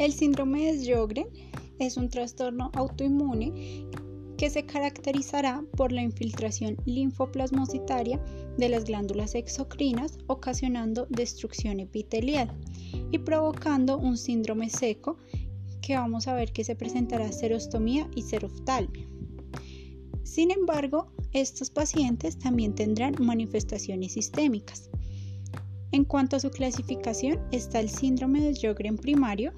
El síndrome de Sjögren es un trastorno autoinmune que se caracterizará por la infiltración linfoplasmocitaria de las glándulas exocrinas, ocasionando destrucción epitelial y provocando un síndrome seco que vamos a ver que se presentará serostomía y seroftalmia. Sin embargo, estos pacientes también tendrán manifestaciones sistémicas. En cuanto a su clasificación, está el síndrome de Sjögren primario,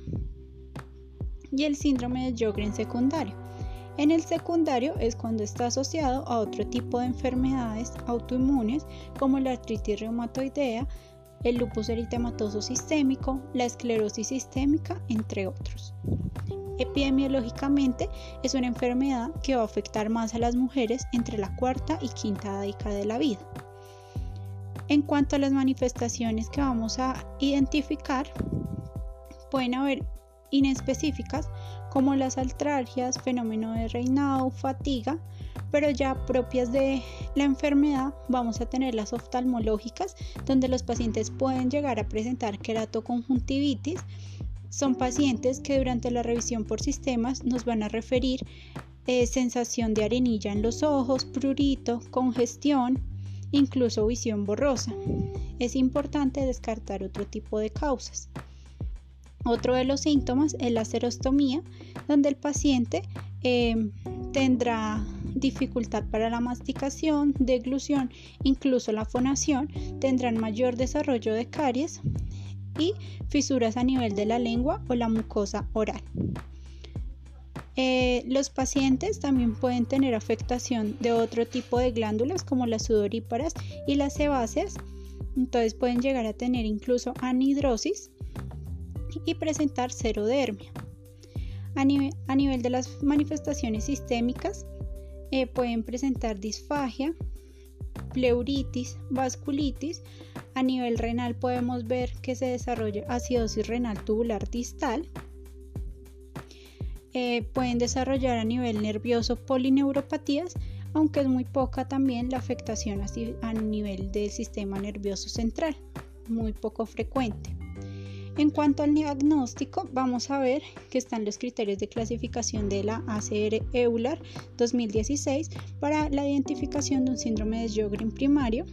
y el síndrome de Sjögren secundario. En el secundario es cuando está asociado a otro tipo de enfermedades autoinmunes como la artritis reumatoidea, el lupus eritematoso sistémico, la esclerosis sistémica, entre otros. Epidemiológicamente es una enfermedad que va a afectar más a las mujeres entre la cuarta y quinta década de la vida. En cuanto a las manifestaciones que vamos a identificar, pueden haber inespecíficas como las altralgias, fenómeno de reinado, fatiga, pero ya propias de la enfermedad vamos a tener las oftalmológicas, donde los pacientes pueden llegar a presentar queratoconjuntivitis. Son pacientes que durante la revisión por sistemas nos van a referir eh, sensación de arenilla en los ojos, prurito, congestión, incluso visión borrosa. Es importante descartar otro tipo de causas. Otro de los síntomas es la serostomía, donde el paciente em, tendrá dificultad para la masticación, deglución, incluso la fonación, tendrán mayor desarrollo de caries y fisuras a nivel de la lengua o la mucosa oral. Eh, los pacientes también pueden tener afectación de otro tipo de glándulas como las sudoríparas y las sebáceas, entonces pueden llegar a tener incluso anhidrosis y presentar serodermia. A, nivel de las manifestaciones sistémicas, eh, pueden presentar disfagia, pleuritis, vasculitis. A nivel renal podemos ver que se desarrolla acidosis renal tubular distal. Eh, pueden desarrollar a nivel nervioso polineuropatías, aunque es muy poca también la afectación a nivel del sistema nervioso central, muy poco frecuente. En cuanto al diagnóstico, vamos a ver que están los criterios de clasificación de la ACR EULAR 2016 para la identificación de un síndrome de Sjögren primario,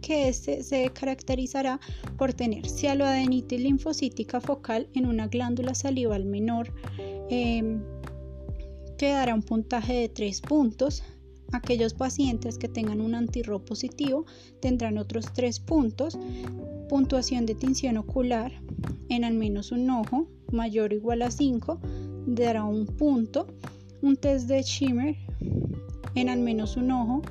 que este se caracterizará por tener cialoadenitis linfocítica focal en una glándula salival menor em, que dará un puntaje de 3 puntos. Aquellos pacientes que tengan un antirro positivo tendrán otros 3 puntos puntuación de tinción ocular en al menos un ojo mayor o igual a 5 dará un punto. Un test de Shimmer en al menos un ojo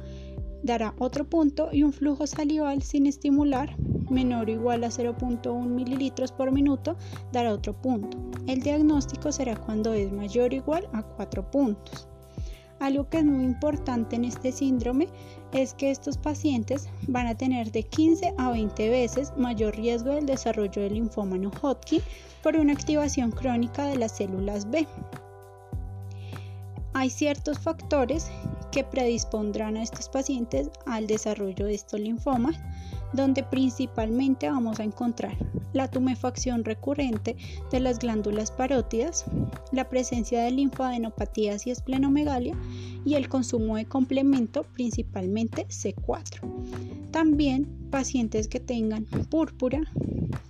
dará otro punto y un flujo salival sin estimular menor o igual a 0.1 mililitros por minuto dará otro punto. El diagnóstico será cuando es mayor o igual a 4 puntos. Algo que es muy importante en este síndrome es que estos pacientes van a tener de 15 a 20 veces mayor riesgo del desarrollo del linfoma no Hodgkin por una activación crónica de las células B. Hay ciertos factores que predispondrán a estos pacientes al desarrollo de estos linfomas, donde principalmente vamos a encontrar la tumefacción recurrente de las glándulas parótidas, la presencia de linfadenopatías y esplenomegalia y el consumo de complemento, principalmente C4. También pacientes que tengan púrpura,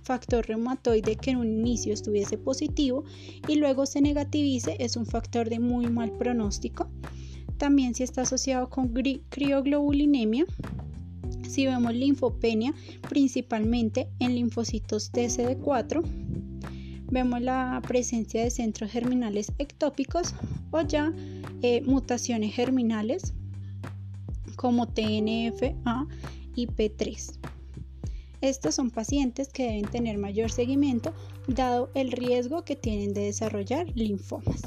factor reumatoide que en un inicio estuviese positivo y luego se negativice es un factor de muy mal pronóstico. También si está asociado con crioglobulinemia, si vemos linfopenia principalmente en linfocitos TCD4, vemos la presencia de centros germinales ectópicos o ya eh, mutaciones germinales como TNFA y P3. Estos son pacientes que deben tener mayor seguimiento dado el riesgo que tienen de desarrollar linfomas.